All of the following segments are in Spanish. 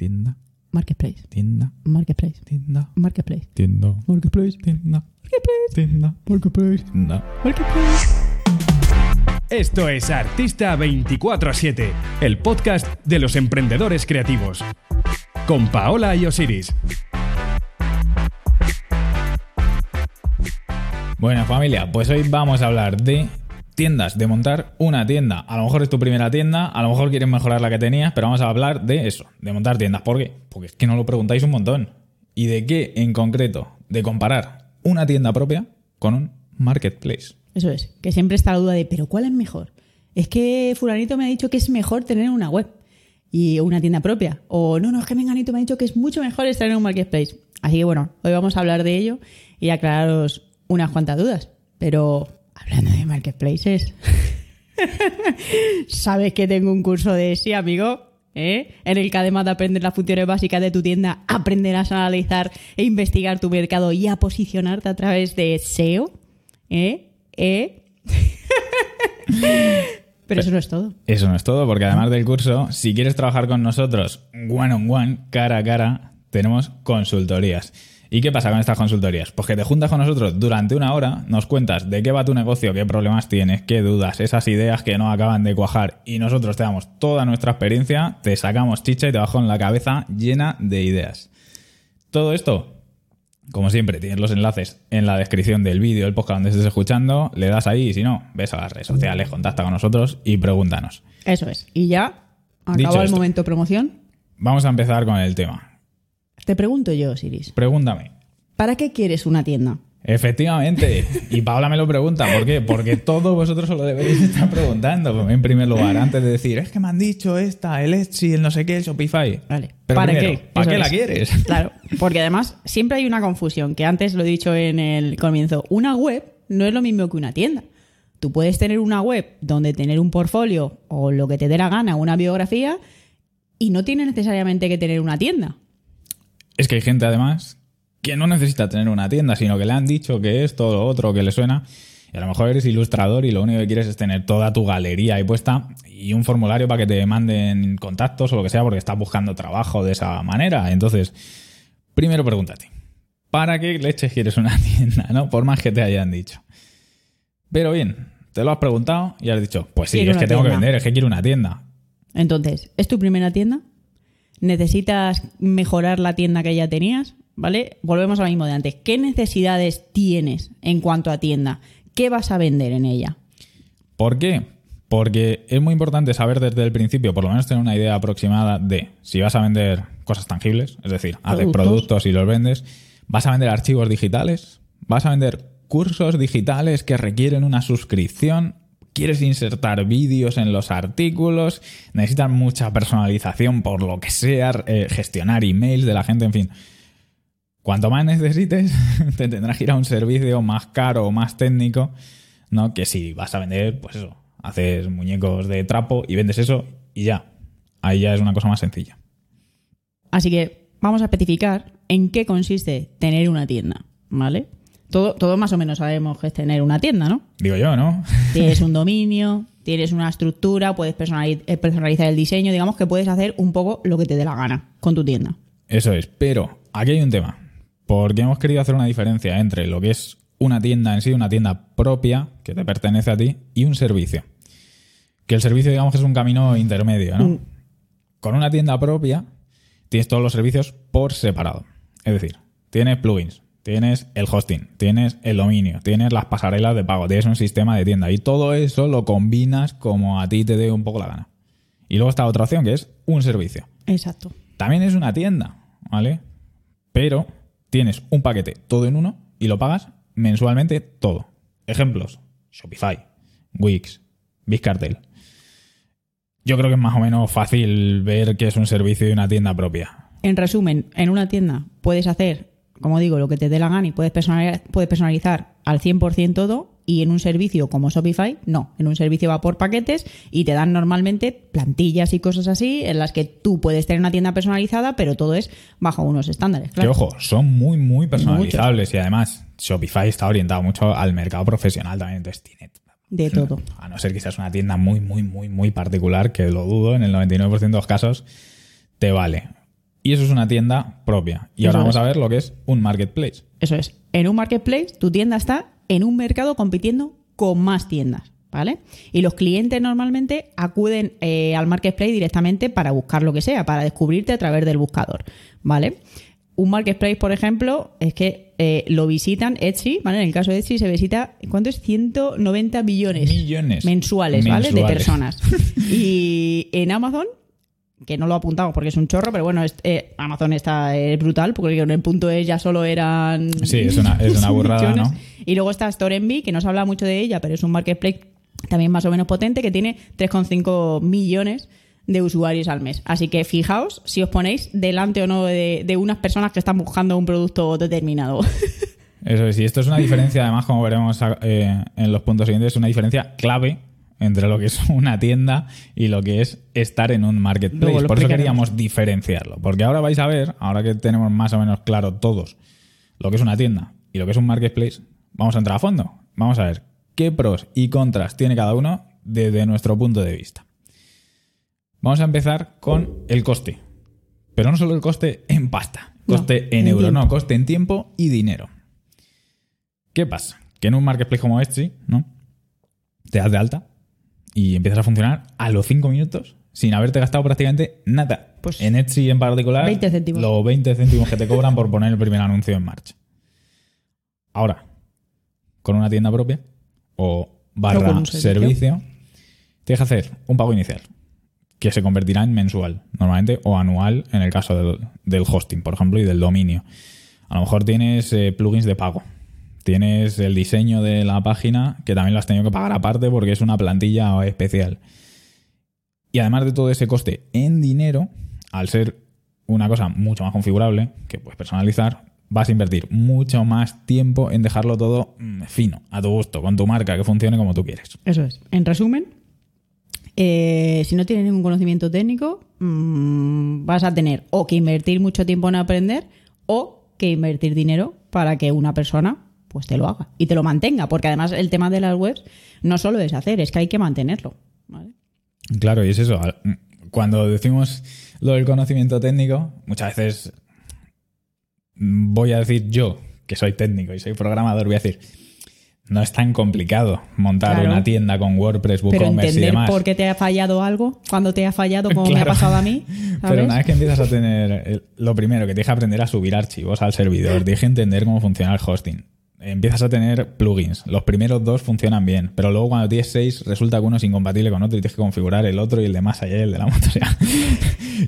tienda, Marketplace. tienda, Marketplace. tienda, Marketplace. tienda, Marketplace. tienda, Marketplace. tienda, Marketplace. tienda. Marketplace. Esto es Artista 24-7, el podcast de los emprendedores creativos. Con Paola y Osiris. Bueno, familia, pues hoy vamos a hablar de tiendas, de montar una tienda. A lo mejor es tu primera tienda, a lo mejor quieres mejorar la que tenías, pero vamos a hablar de eso, de montar tiendas. ¿Por qué? Porque es que no lo preguntáis un montón. ¿Y de qué en concreto? De comparar una tienda propia con un marketplace. Eso es, que siempre está la duda de, ¿pero cuál es mejor? Es que fulanito me ha dicho que es mejor tener una web y una tienda propia. O no, no, es que menganito me ha dicho que es mucho mejor estar en un marketplace. Así que bueno, hoy vamos a hablar de ello y aclararos unas cuantas dudas. Pero hablando de marketplaces, ¿sabes que tengo un curso de sí, amigo? ¿Eh? En el que además de aprender las funciones básicas de tu tienda, aprenderás a analizar e investigar tu mercado y a posicionarte a través de SEO. ¿Eh? ¿Eh? Pero eso no es todo. Eso no es todo, porque además del curso, si quieres trabajar con nosotros one on one, cara a cara, tenemos consultorías. ¿Y qué pasa con estas consultorías? Pues que te juntas con nosotros durante una hora, nos cuentas de qué va tu negocio, qué problemas tienes, qué dudas, esas ideas que no acaban de cuajar y nosotros te damos toda nuestra experiencia, te sacamos chicha y te bajo en la cabeza llena de ideas. Todo esto, como siempre, tienes los enlaces en la descripción del vídeo, el podcast donde estés escuchando, le das ahí y si no, ves a las redes sociales, contacta con nosotros y pregúntanos. Eso es. Y ya, acabó el momento promoción. Vamos a empezar con el tema. Te pregunto yo, Siris, Pregúntame. ¿para qué quieres una tienda? Efectivamente. Y Paola me lo pregunta. ¿Por qué? Porque todos vosotros os lo deberéis estar preguntando. En primer lugar, antes de decir, es que me han dicho esta, el Etsy, el no sé qué, el Shopify. Vale. Pero ¿Para primero, qué? ¿Para Eso qué la es. quieres? Claro, porque además siempre hay una confusión, que antes lo he dicho en el comienzo. Una web no es lo mismo que una tienda. Tú puedes tener una web donde tener un portfolio o lo que te dé la gana, una biografía, y no tiene necesariamente que tener una tienda. Es que hay gente, además, que no necesita tener una tienda, sino que le han dicho que esto, lo otro, que le suena. Y a lo mejor eres ilustrador y lo único que quieres es tener toda tu galería ahí puesta y un formulario para que te manden contactos o lo que sea porque estás buscando trabajo de esa manera. Entonces, primero pregúntate, ¿para qué leches quieres una tienda? ¿no? Por más que te hayan dicho. Pero bien, te lo has preguntado y has dicho, pues sí, Quiero es que tengo que vender, es que quiero una tienda. Entonces, ¿es tu primera tienda? ¿Necesitas mejorar la tienda que ya tenías? ¿Vale? Volvemos a lo mismo de antes. ¿Qué necesidades tienes en cuanto a tienda? ¿Qué vas a vender en ella? ¿Por qué? Porque es muy importante saber desde el principio, por lo menos tener una idea aproximada de si vas a vender cosas tangibles, es decir, haces Productos. productos y los vendes, vas a vender archivos digitales, vas a vender cursos digitales que requieren una suscripción, quieres insertar vídeos en los artículos, necesitas mucha personalización por lo que sea, eh, gestionar emails de la gente, en fin. Cuanto más necesites, te tendrás que ir a un servicio más caro o más técnico, ¿no? Que si vas a vender, pues eso, haces muñecos de trapo y vendes eso y ya. Ahí ya es una cosa más sencilla. Así que vamos a especificar en qué consiste tener una tienda, ¿vale? Todo, todo más o menos sabemos que es tener una tienda, ¿no? Digo yo, ¿no? Tienes un dominio, tienes una estructura, puedes eh, personalizar el diseño, digamos que puedes hacer un poco lo que te dé la gana con tu tienda. Eso es. Pero aquí hay un tema. Porque hemos querido hacer una diferencia entre lo que es una tienda en sí, una tienda propia que te pertenece a ti, y un servicio. Que el servicio, digamos, que es un camino intermedio, ¿no? Mm. Con una tienda propia tienes todos los servicios por separado. Es decir, tienes plugins, tienes el hosting, tienes el dominio, tienes las pasarelas de pago, tienes un sistema de tienda y todo eso lo combinas como a ti te dé un poco la gana. Y luego está otra opción que es un servicio. Exacto. También es una tienda, ¿vale? Pero tienes un paquete todo en uno y lo pagas mensualmente todo. Ejemplos: Shopify, Wix, Bizcartel. Yo creo que es más o menos fácil ver que es un servicio y una tienda propia. En resumen, en una tienda puedes hacer, como digo, lo que te dé la gana y puedes personalizar, puedes personalizar al 100% todo y en un servicio como Shopify, no. En un servicio va por paquetes y te dan normalmente plantillas y cosas así en las que tú puedes tener una tienda personalizada, pero todo es bajo unos estándares, claro. Que ojo, son muy, muy personalizables y además Shopify está orientado mucho al mercado profesional también. Entonces tiene De todo. A no ser seas una tienda muy, muy, muy, muy particular, que lo dudo, en el 99% de los casos te vale. Y eso es una tienda propia. Y Eso ahora vamos es. a ver lo que es un marketplace. Eso es. En un marketplace, tu tienda está en un mercado compitiendo con más tiendas, ¿vale? Y los clientes normalmente acuden eh, al marketplace directamente para buscar lo que sea, para descubrirte a través del buscador, ¿vale? Un marketplace, por ejemplo, es que eh, lo visitan Etsy, ¿vale? En el caso de Etsy se visita, ¿cuánto es? 190 billones. Millones. Mensuales, ¿vale? De Mensuales. personas. y en Amazon que no lo apuntamos porque es un chorro, pero bueno, es- eh, Amazon está eh, brutal, porque en el punto es ya solo eran... Sí, es una, es una burrada. Y luego está Storenvy, que no se habla mucho de ella, pero es un marketplace también más o menos potente, que tiene 3,5 millones de usuarios al mes. Así que fijaos si os ponéis delante o no de, de unas personas que están buscando un producto determinado. Eso es, y esto es una diferencia, además, como veremos eh, en los puntos siguientes, es una diferencia clave entre lo que es una tienda y lo que es estar en un marketplace. Por eso queríamos diferenciarlo. Porque ahora vais a ver, ahora que tenemos más o menos claro todos lo que es una tienda y lo que es un marketplace, vamos a entrar a fondo. Vamos a ver qué pros y contras tiene cada uno desde nuestro punto de vista. Vamos a empezar con el coste. Pero no solo el coste en pasta, No, coste en, en euro, tiempo. no, coste en tiempo y dinero. ¿Qué pasa? Que en un marketplace como Etsy, ¿no? Te das de alta y empiezas a funcionar a los 5 minutos sin haberte gastado prácticamente nada. Pues, en Etsy en particular, 20 céntimos. los 20 céntimos que te cobran por poner el primer anuncio en marcha. Ahora, con una tienda propia o barra servicio. servicio, tienes que hacer un pago inicial que se convertirá en mensual, normalmente, o anual en el caso del, del hosting, por ejemplo, y del dominio. A lo mejor tienes eh, plugins de pago. Tienes el diseño de la página, que también lo has tenido que pagar aparte porque es una plantilla especial. Y además de todo ese coste en dinero, al ser una cosa mucho más configurable, que puedes personalizar, vas a invertir mucho más tiempo en dejarlo todo mm, fino, a tu gusto, con tu marca, que funcione como tú quieres. Eso es. En resumen, eh, si no tienes ningún conocimiento técnico, mm, vas a tener o que invertir mucho tiempo en aprender o que invertir dinero para que una persona pues te lo haga y te lo mantenga. Porque además el tema de las webs no solo es hacer, es que hay que mantenerlo. ¿vale? Claro, y es eso. Cuando decimos lo del conocimiento técnico, muchas veces voy a decir yo, que soy técnico y soy programador, voy a decir, no es tan complicado montar Claro. una tienda con WordPress, Pero WooCommerce y entender demás. por qué te ha fallado algo, cuando te ha fallado, como me ha Claro. pasado a mí. Pero una vez que empiezas a tener lo primero, que te deja aprender a subir archivos al servidor, te deja entender cómo funciona el hosting. Empiezas a tener plugins. Los primeros dos funcionan bien, pero luego cuando tienes seis resulta que uno es incompatible con otro y tienes que configurar el otro y el de más allá y el de la moto. O sea,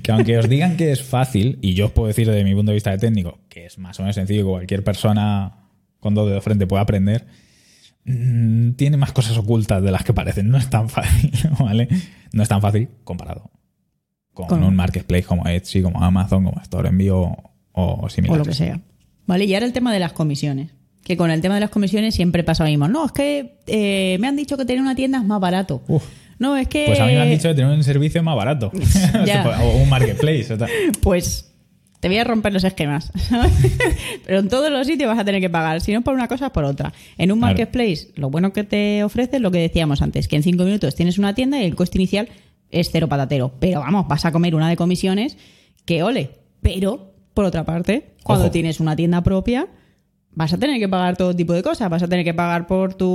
que aunque os digan que es fácil, y yo os puedo decir desde mi punto de vista de técnico que es más o menos sencillo que cualquier persona con dos dedos de frente pueda aprender, mm, tiene más cosas ocultas de las que parecen. No es tan fácil, ¿vale? No es tan fácil comparado con, Con- un marketplace como Etsy, como Amazon, como Store Envío o, o o similares. lo que sea. Vale, y ahora el tema de las comisiones. Que con el tema de las comisiones siempre pasa lo mismo. No, es que eh, me han dicho que tener una tienda es más barato. Uf. No, es que. Pues a mí me han dicho de tener un servicio más barato. Ya. o un marketplace. o tal. Pues te voy a romper los esquemas. Pero en todos los sitios vas a tener que pagar. Si no por una cosa, por otra. En un Claro. marketplace, lo bueno que te ofrece es lo que decíamos antes: que en cinco minutos tienes una tienda y el coste inicial es cero patatero. Pero vamos, vas a comer una de comisiones que ole. Pero, por otra parte, cuando Ojo. tienes una tienda propia. Vas a tener que pagar todo tipo de cosas. Vas a tener que pagar por tu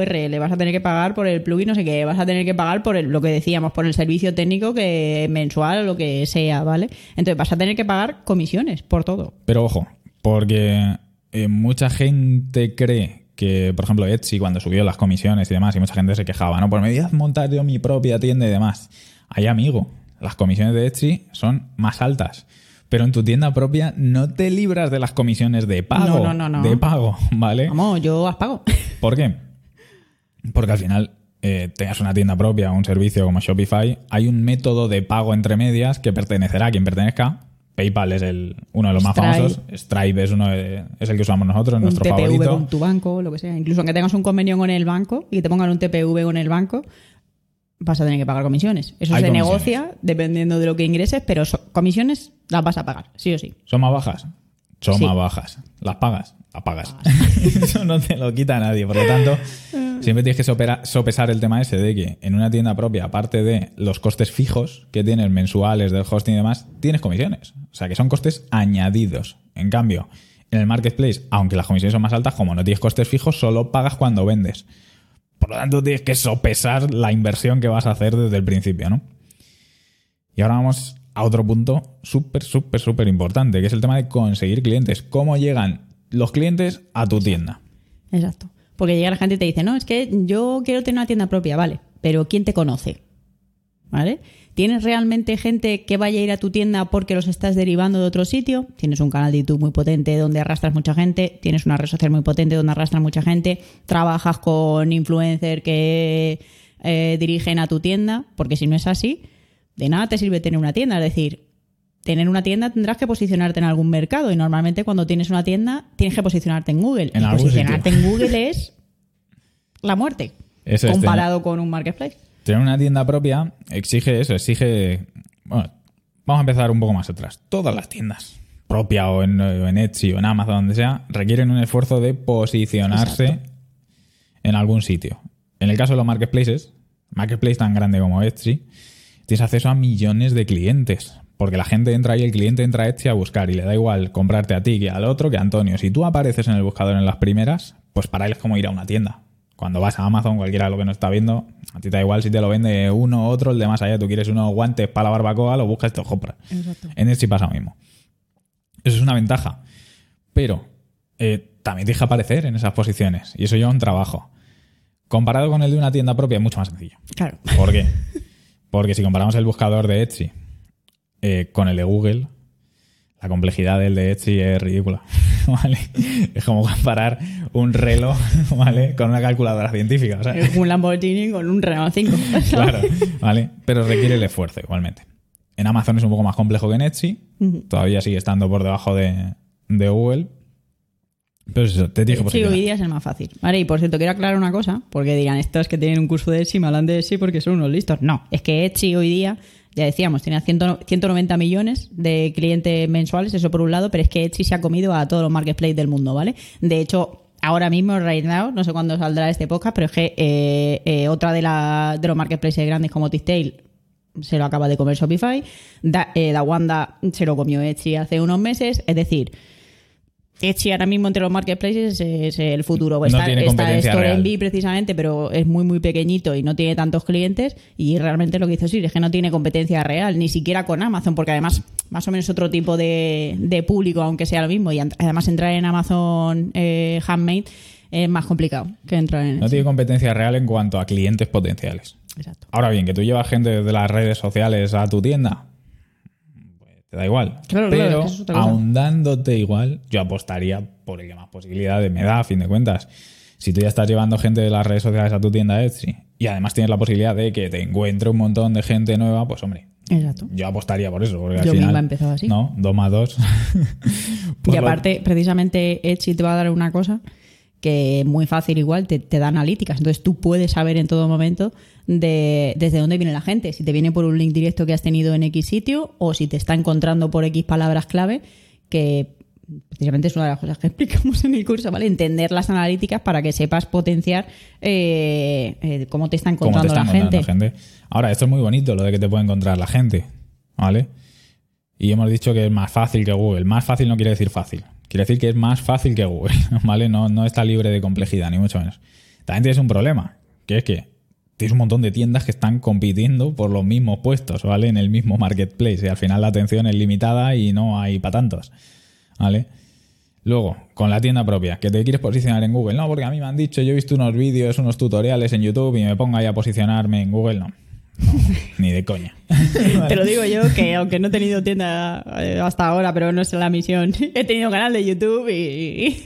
URL, vas a tener que pagar por el plugin, no sé qué, vas a tener que pagar por el- lo que decíamos, por el servicio técnico que mensual o lo que sea, ¿vale? Entonces vas a tener que pagar comisiones por todo. Pero ojo, porque eh, mucha gente cree que, por ejemplo, Etsy cuando subió las comisiones y demás, y mucha gente se quejaba, ¿no? Pues me voy a montar yo mi propia tienda y demás. Ahí, amigo, las comisiones de Etsy son más altas. Pero en tu tienda propia no te libras de las comisiones de pago. No, no, no, no. De pago, ¿vale? Vamos, yo las pago. ¿Por qué? Porque al final, eh, tengas una tienda propia o un servicio como Shopify, hay un método de pago entre medias que pertenecerá a quien pertenezca. PayPal es el, uno de los más famosos. Stripe es, uno de- es el que usamos nosotros, un nuestro TPV favorito. con tu banco, lo que sea. Incluso aunque tengas un convenio con el banco y te pongan un TPV con el banco, vas a tener que pagar comisiones. Eso Hay se comisiones. negocia dependiendo de lo que ingreses, pero so- comisiones las vas a pagar, sí o sí. ¿Son más bajas? Son Sí. más bajas. ¿Las pagas? Las pagas. Eso no te lo quita nadie. Por lo tanto, Siempre tienes que sopera- sopesar el tema ese de que en una tienda propia, aparte de los costes fijos que tienes mensuales del hosting y demás, tienes comisiones. O sea, que son costes añadidos. En cambio, en el marketplace, aunque las comisiones son más altas, como no tienes costes fijos, solo pagas cuando vendes. Por lo tanto, tienes que sopesar la inversión que vas a hacer desde el principio, ¿no? Y ahora vamos a otro punto súper, súper, súper importante, que es el tema de conseguir clientes. ¿Cómo llegan los clientes a tu tienda? Exacto. Porque llega la gente y te dice, no, es que yo quiero tener una tienda propia, vale, pero ¿quién te conoce? ¿Vale? ¿Tienes realmente gente que vaya a ir a tu tienda porque los estás derivando de otro sitio? Tienes un canal de YouTube muy potente donde arrastras mucha gente, tienes una red social muy potente donde arrastras mucha gente, trabajas con influencers que eh, dirigen a tu tienda, porque si no es así, de nada te sirve tener una tienda. Es decir, tener una tienda tendrás que posicionarte en algún mercado y normalmente cuando tienes una tienda tienes que posicionarte en Google. En y posicionarte sitio. en Google es la muerte Eso es, comparado con un marketplace. Tener una tienda propia exige eso, exige. Bueno, vamos a empezar un poco más atrás. Todas las tiendas, propia o en, o en Etsy o en Amazon, donde sea, requieren un esfuerzo de posicionarse en algún sitio. En el caso de los marketplaces, marketplace tan grande como Etsy, tienes acceso a millones de clientes. Porque la gente entra ahí, el cliente entra a Etsy a buscar y le da igual comprarte a ti que al otro, que a Antonio. Si tú apareces en el buscador en las primeras, pues para él es como ir a una tienda. Cuando vas a Amazon, cualquiera lo que no está viendo, a ti te da igual si te lo vende uno otro, el de más allá. Tú quieres unos guantes para la barbacoa, lo buscas y te lo compras. Exacto. En Etsy pasa lo mismo. Eso es una ventaja. Pero eh, también que aparecer en esas posiciones. Y eso lleva un trabajo. Comparado con el de una tienda propia, es mucho más sencillo. Claro. ¿Por qué? Porque si comparamos el buscador de Etsy eh, con el de Google, la complejidad del de Etsy es ridícula. ¿Vale? Es como comparar un reloj ¿vale? con una calculadora científica. O sea, Es un Lamborghini con un Renault 5. claro, ¿vale? Pero requiere el esfuerzo igualmente. En Amazon es un poco más complejo que en Etsy. Todavía sigue estando por debajo de, de Google. Pero eso, te que Sí, hoy día es el más fácil. Vale, y por cierto, quiero aclarar una cosa, porque dirán, estos que tienen un curso de Etsy me hablan de Etsy porque son unos listos. No, es que Etsy hoy día, ya decíamos, tiene 100 190 millones de clientes mensuales, eso por un lado, pero es que Etsy se ha comido a todos los marketplaces del mundo, ¿vale? De hecho, ahora mismo, right no sé cuándo saldrá este podcast, pero es que eh, eh, otra de, los marketplaces grandes como Tixtail se lo acaba de comer Shopify, da, eh, Dawanda se lo comió Etsy hace unos meses, es decir... Etsy ahora mismo entre los marketplaces es el futuro. No está está Store. Envy precisamente, pero es muy muy pequeñito y no tiene tantos clientes y realmente lo que hizo Siri es que no tiene competencia real, ni siquiera con Amazon, porque además más o menos otro tipo de, de público, aunque sea lo mismo, y además entrar en Amazon eh, Handmade es más complicado que entrar en... No tiene competencia real en cuanto a clientes potenciales. Exacto. Ahora bien, que tú llevas gente de las redes sociales a tu tienda, te da igual. Claro, claro, Pero es que eso es otra cosa. aun dándote igual, yo apostaría por el que más posibilidades me da, a fin de cuentas. Si tú ya estás llevando gente de las redes sociales a tu tienda Etsy y además tienes la posibilidad de que te encuentre un montón de gente nueva, pues hombre, Exacto. yo apostaría por eso. Porque al Yo final, misma he empezado así. No, dos más dos. Por Y lo- aparte, precisamente Etsy te va a dar una cosa que muy fácil igual, te, te da analíticas. Entonces tú puedes saber en todo momento de, desde dónde viene la gente. Si te viene por un link directo que has tenido en X sitio o si te está encontrando por X palabras clave, que precisamente es una de las cosas que explicamos en el curso, ¿vale? Entender las analíticas para que sepas potenciar eh, eh, cómo te está te encontrando está la gente. Ahora, esto es muy bonito, lo de que te puede encontrar la gente, ¿vale? Y hemos dicho que es más fácil que Google. Más fácil no quiere decir fácil. Quiere decir que es más fácil que Google, ¿vale? No, no está libre de complejidad, ni mucho menos. También tienes un problema, que es que tienes un montón de tiendas que están compitiendo por los mismos puestos, ¿vale? En el mismo marketplace. Y al final la atención es limitada y no hay para tantos, ¿vale? Luego, con la tienda propia, que te quieres posicionar en Google. No, porque a mí me han dicho, yo he visto unos vídeos, unos tutoriales en YouTube y me pongo ahí a posicionarme en Google. No, No, ni de coña. Te lo digo yo, que aunque no he tenido tienda eh, hasta ahora, pero no es la misión, he tenido canal de YouTube y...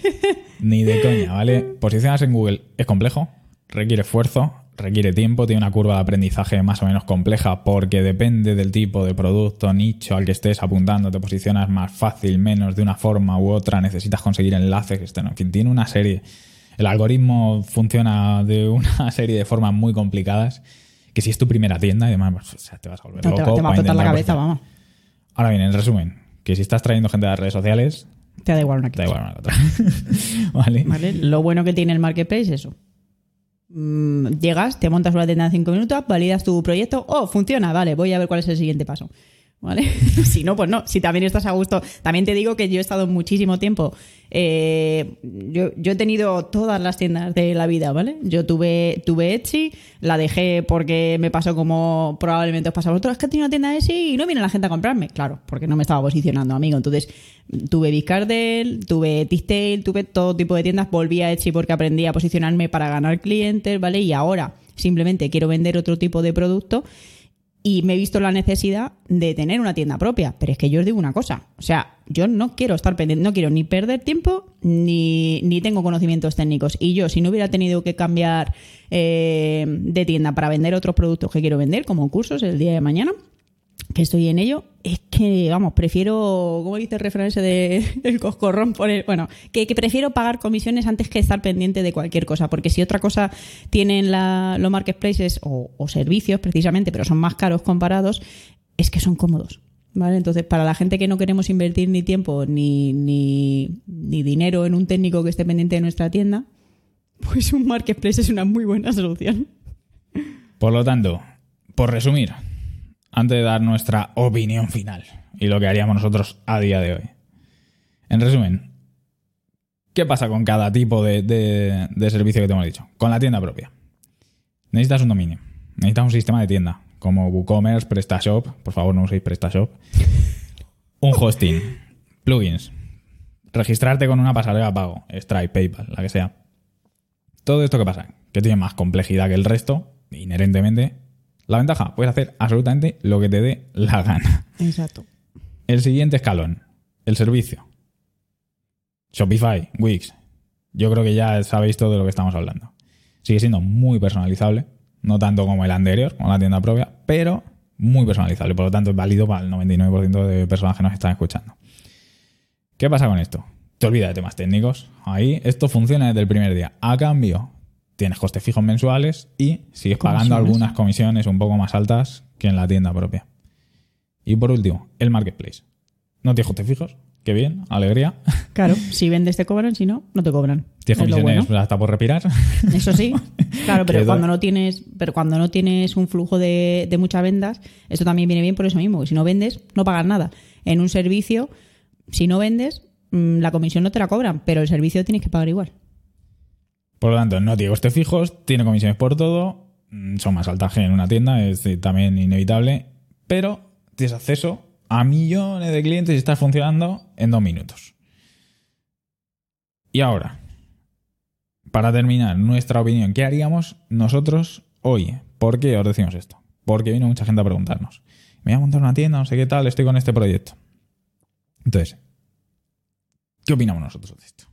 Ni de coña, ¿vale? Posicionarse en Google es complejo, requiere esfuerzo, requiere tiempo, tiene una curva de aprendizaje más o menos compleja porque depende del tipo de producto, nicho al que estés apuntando, te posicionas más fácil, menos de una forma u otra, necesitas conseguir enlaces, que estén- en fin, tiene una serie. El algoritmo funciona de una serie de formas muy complicadas que si es tu primera tienda y demás, pues, o sea, te vas a volver No, loco. te va a explotar la cabeza, vamos. Ahora bien, en resumen, que si estás trayendo gente de las redes sociales, Te da igual una te da que igual una que otra. ¿Vale? ¿Vale? Lo bueno que tiene el marketplace es eso. Mm, llegas, te montas una tienda en cinco minutos, validas tu proyecto, oh, funciona, vale, voy a ver cuál es el siguiente paso. ¿Vale? si no, pues no. Si también estás a gusto. También te digo que yo he estado muchísimo tiempo. eh, yo, yo he tenido todas las tiendas de la vida, ¿vale? Yo tuve, tuve Etsy, la dejé porque me pasó como probablemente os pasa a vosotros. Es que tenido una tienda Etsy y no viene la gente a comprarme. Claro, porque no me estaba posicionando, amigo. Entonces, tuve Biscardel, tuve Tistel, tuve todo tipo de tiendas. Volví a Etsy porque aprendí a posicionarme para ganar clientes, ¿vale? Y ahora simplemente quiero vender otro tipo de producto y me he visto la necesidad de tener una tienda propia. Pero es que yo os digo una cosa, o sea, yo no quiero estar pendiente, no quiero ni perder tiempo ni, ni tengo conocimientos técnicos. Y yo, si no hubiera tenido que cambiar eh, de tienda para vender otros productos que quiero vender, como cursos el día de mañana, que estoy en ello, es que, vamos, prefiero, ¿cómo dice el refrán de el coscorrón? Por el- bueno, que, prefiero pagar comisiones antes que estar pendiente de cualquier cosa, porque si otra cosa tienen la- los marketplaces o, o servicios precisamente, pero son más caros comparados, es que son cómodos. ¿Vale? Entonces, para la gente que no queremos invertir ni tiempo ni, ni dinero en un técnico que esté pendiente de nuestra tienda, pues un marketplace es una muy buena solución. Por lo tanto, por resumir, antes de dar nuestra opinión final y lo que haríamos nosotros a día de hoy. En resumen, ¿qué pasa con cada tipo de, servicio que te hemos dicho? Con la tienda propia. Necesitas un dominio, necesitas un sistema de tienda, como WooCommerce, PrestaShop, por favor no uséis PrestaShop, un hosting, plugins, registrarte con una pasarela de pago, Stripe, PayPal, la que sea. Todo esto que pasa, que tiene más complejidad que el resto, inherentemente. La ventaja, puedes hacer absolutamente lo que te dé la gana. Exacto. El siguiente escalón, el servicio. Shopify, Wix. Yo creo que ya sabéis todo de lo que estamos hablando. Sigue siendo muy personalizable, no tanto como el anterior, como la tienda propia, pero muy personalizable. Por lo tanto, es válido para el 99% de personas que nos están escuchando. ¿Qué pasa con esto? Te olvidas de temas técnicos. Ahí esto funciona desde el primer día. A cambio, tienes costes fijos mensuales y sigues pagando algunas comisiones un poco más altas que en la tienda propia. Y por último, el marketplace. No tienes costes fijos. Qué bien, alegría. Claro, si vendes te cobran, si no, no te cobran. Tienes Es comisiones bueno. hasta por respirar. Eso sí, claro, pero cuando no tienes, pero cuando no tienes un flujo de, de muchas ventas, esto también viene bien por eso mismo. que Si no vendes, no pagas nada. En un servicio, si no vendes, mm, la comisión no te la cobran, pero el servicio tienes que pagar igual. Por lo tanto, no tiene costes fijos, tiene comisiones por todo, mm, son más altas que en una tienda, es también inevitable, pero tienes acceso a millones de clientes y estás funcionando en dos minutos. Y ahora, para terminar, nuestra opinión, ¿qué haríamos nosotros hoy? ¿Por qué os decimos esto? Porque vino mucha gente a preguntarnos. Me voy a montar una tienda, no sé qué tal, estoy con este proyecto. Entonces, ¿qué opinamos nosotros de esto?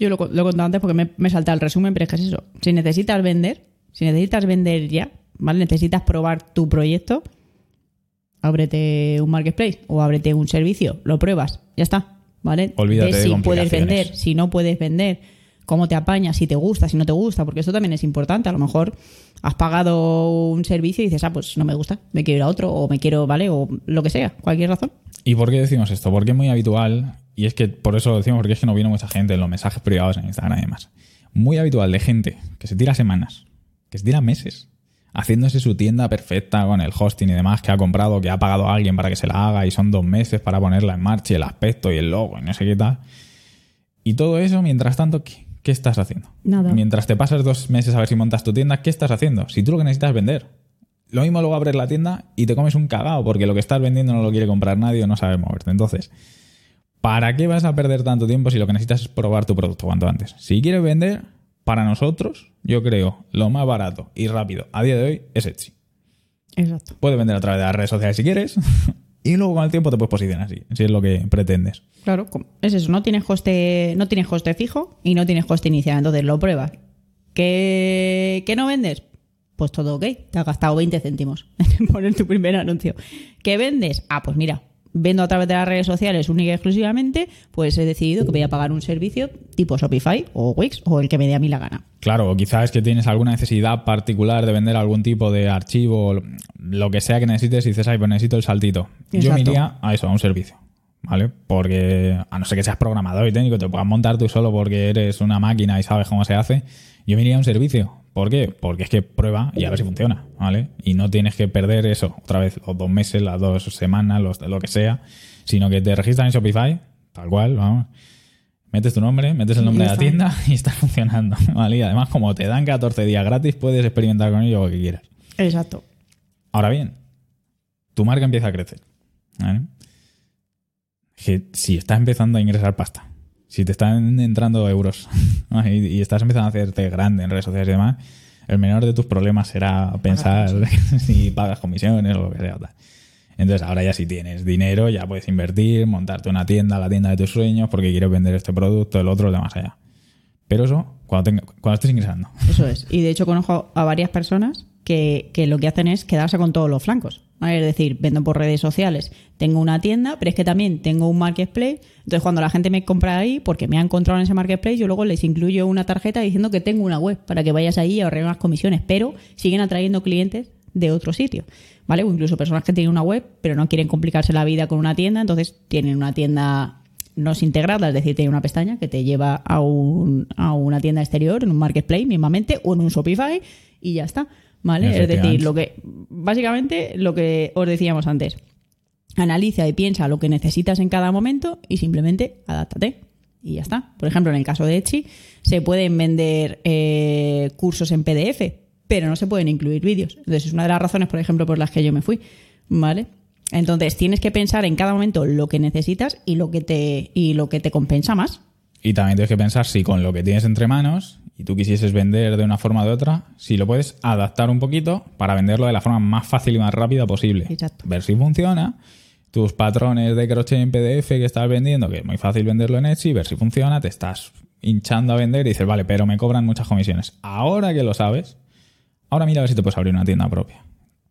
Yo lo, lo he contado antes porque me, me salta el resumen, pero es que es eso. Si necesitas vender, si necesitas vender ya, ¿vale? Necesitas probar tu proyecto, ábrete un marketplace o ábrete un servicio, lo pruebas, ya está, ¿vale? Olvídate de si puedes vender, si no puedes vender, cómo te apañas, si te gusta, si no te gusta, porque eso también es importante. A lo mejor has pagado un servicio y dices, ah, pues no me gusta, me quiero ir a otro, o me quiero, ¿vale? O lo que sea, cualquier razón. ¿Y por qué decimos esto? Porque es muy habitual, y es que por eso lo decimos, porque es que nos viene mucha gente en los mensajes privados en Instagram y demás. Muy habitual de gente que se tira semanas, que se tira meses, haciéndose su tienda perfecta con el hosting y demás que ha comprado, que ha pagado a alguien para que se la haga, y son dos meses para ponerla en marcha, y el aspecto y el logo y no sé qué tal. Y todo eso, mientras tanto, ¿qué, qué estás haciendo? Nada. Mientras te pasas dos meses a ver si montas tu tienda, ¿qué estás haciendo? Si tú lo que necesitas es vender. Lo mismo luego abres la tienda y te comes un cagao porque lo que estás vendiendo no lo quiere comprar nadie o no sabes moverte. Entonces, ¿para qué vas a perder tanto tiempo si lo que necesitas es probar tu producto cuanto antes? Si quieres vender, para nosotros, yo creo, lo más barato y rápido a día de hoy es Etsy. Exacto. Puedes vender a través de las redes sociales si quieres y luego con el tiempo te puedes posicionar así, si es lo que pretendes. Claro, es eso, no tienes coste, no tienes coste fijo y no tienes coste inicial, entonces lo pruebas. ¿Que, que no vendes? Pues todo ok, te has gastado 20 céntimos en poner tu primer anuncio. ¿Que vendes? Ah, pues mira, vendo a través de las redes sociales única y exclusivamente, pues he decidido que voy a pagar un servicio tipo Shopify o Wix o el que me dé a mí la gana. Claro, o quizás es que tienes alguna necesidad particular de vender algún tipo de archivo, lo que sea que necesites, y dices, ay, pues necesito el saltito. Yo me iría a eso, a un servicio. ¿vale? Porque a no ser que seas programador y técnico, te puedas montar tú solo porque eres una máquina y sabes cómo se hace, yo me iría a un servicio. ¿Por qué? Porque es que prueba y a ver si funciona, ¿vale? Y no tienes que perder eso, otra vez, los dos meses, las dos semanas, los, lo que sea, sino que te registras en Shopify, tal cual, vamos. Metes tu nombre, metes el nombre de la tienda y está funcionando, ¿vale? Y además, como te dan 14 días gratis, puedes experimentar con ello lo que quieras. Exacto. Ahora bien, tu marca empieza a crecer. ¿vale? Que si estás empezando a ingresar pasta, si te están entrando euros y, y estás empezando a hacerte grande en redes sociales y demás, el menor de tus problemas será pensar si pagas comisiones o lo que sea. tal. Entonces, ahora ya si tienes dinero, ya puedes invertir, montarte una tienda, la tienda de tus sueños, porque quieres vender este producto, el otro, el de más allá. Pero eso, cuando, tenga- cuando estés ingresando. Eso es. Y de hecho conozco a varias personas que, que lo que hacen es quedarse con todos los flancos. Es decir, vendo por redes sociales, tengo una tienda, pero es que también tengo un marketplace. Entonces, cuando la gente me compra ahí, porque me ha encontrado en ese marketplace, yo luego les incluyo una tarjeta diciendo que tengo una web para que vayas ahí y ahorrar unas comisiones. Pero siguen atrayendo clientes de otro sitio. ¿Vale? O incluso personas que tienen una web, pero no quieren complicarse la vida con una tienda, entonces tienen una tienda no es integrada, es decir, tiene una pestaña que te lleva a, un, a una tienda exterior, en un marketplace mismamente, o en un Shopify, y ya está. ¿Vale? Es decir, lo que. Básicamente lo que os decíamos antes. Analiza y piensa lo que necesitas en cada momento y simplemente adáptate. Y ya está. Por ejemplo, en el caso de Etsy, se pueden vender eh, cursos en PDF, pero no se pueden incluir vídeos. Entonces, es una de las razones, por ejemplo, por las que yo me fui. ¿Vale? Entonces, tienes que pensar en cada momento lo que necesitas y lo que te, y lo que te compensa más. Y también tienes que pensar si con lo que tienes entre manos y tú quisieses vender de una forma o de otra, si lo puedes adaptar un poquito para venderlo de la forma más fácil y más rápida posible. Exacto. Ver si funciona. Tus patrones de crochet en PDF que estás vendiendo, que es muy fácil venderlo en Etsy, ver si funciona, te estás hinchando a vender y dices, vale, pero me cobran muchas comisiones. Ahora que lo sabes, ahora mira a ver si te puedes abrir una tienda propia.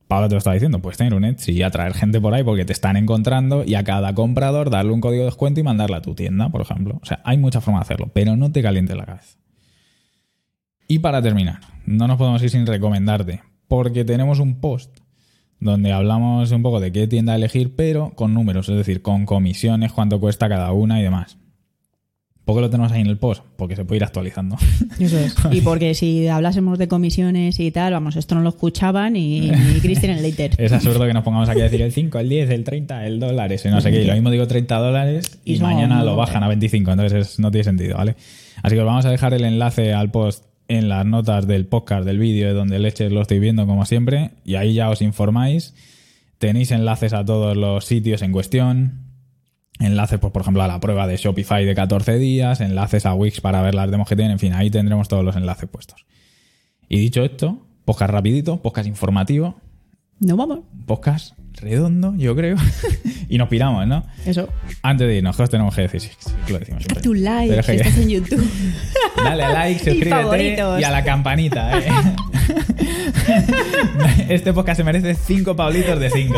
Pablo te lo estaba diciendo, puedes tener un Etsy y atraer gente por ahí porque te están encontrando y a cada comprador darle un código de descuento y mandarla a tu tienda, por ejemplo. O sea, hay muchas formas de hacerlo, pero no te calientes la cabeza. Y para terminar, no nos podemos ir sin recomendarte, porque tenemos un post donde hablamos un poco de qué tienda elegir, pero con números, es decir, con comisiones, cuánto cuesta cada una y demás. ¿Por qué lo tenemos ahí en el post? Porque se puede ir actualizando. Eso es. Y porque si hablásemos de comisiones y tal, vamos, esto no lo escuchaban y, ni Christian Slater. Es absurdo que nos pongamos aquí a decir el 5, el 10, el 30, el dólar, ese no sé qué. Y lo mismo digo 30 dólares y, Y mañana lo bajan a 25. Entonces es- no tiene sentido, ¿vale? Así que os vamos a dejar el enlace al post en las notas del podcast, del vídeo, de donde leches lo estoy viendo como siempre. Y ahí ya os informáis. Tenéis enlaces a todos los sitios en cuestión. Enlaces, pues, por ejemplo, a la prueba de Shopify de 14 días. Enlaces a Wix para ver las demos que tienen. En fin, ahí tendremos todos los enlaces puestos. Y dicho esto, podcast rapidito, podcast informativo, No vamos. podcast redondo, yo creo. y nos piramos, ¿no? Eso. Antes de irnos, ¿qué os tenemos que decir? Sí, sí, lo decimos siempre. Tu like, si estás en YouTube. Dale a like, Y suscríbete favoritos. y a la campanita, ¿eh? Este podcast se merece 5 paulitos de 5.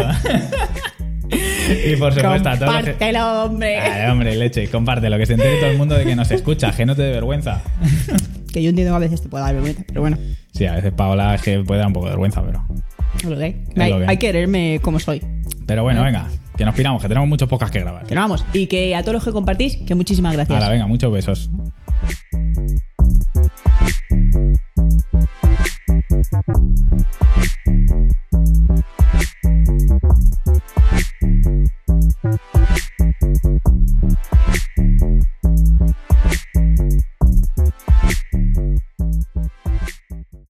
Y por supuesto, a todos los. Compártelo, hombre. Ay, hombre, leche, compártelo, que se entere todo el mundo de que nos escucha, que no te dé vergüenza. Que yo entiendo que a veces te puede dar vergüenza, pero bueno. Sí, a veces Paola es que puede dar un poco de vergüenza, pero... que hay. Que hay. quererme como soy. Pero bueno, venga, que nos piramos, que tenemos muchos podcasts que grabar. Que no vamos. Y que a todos los que compartís, que muchísimas gracias. Ahora, venga, muchos besos.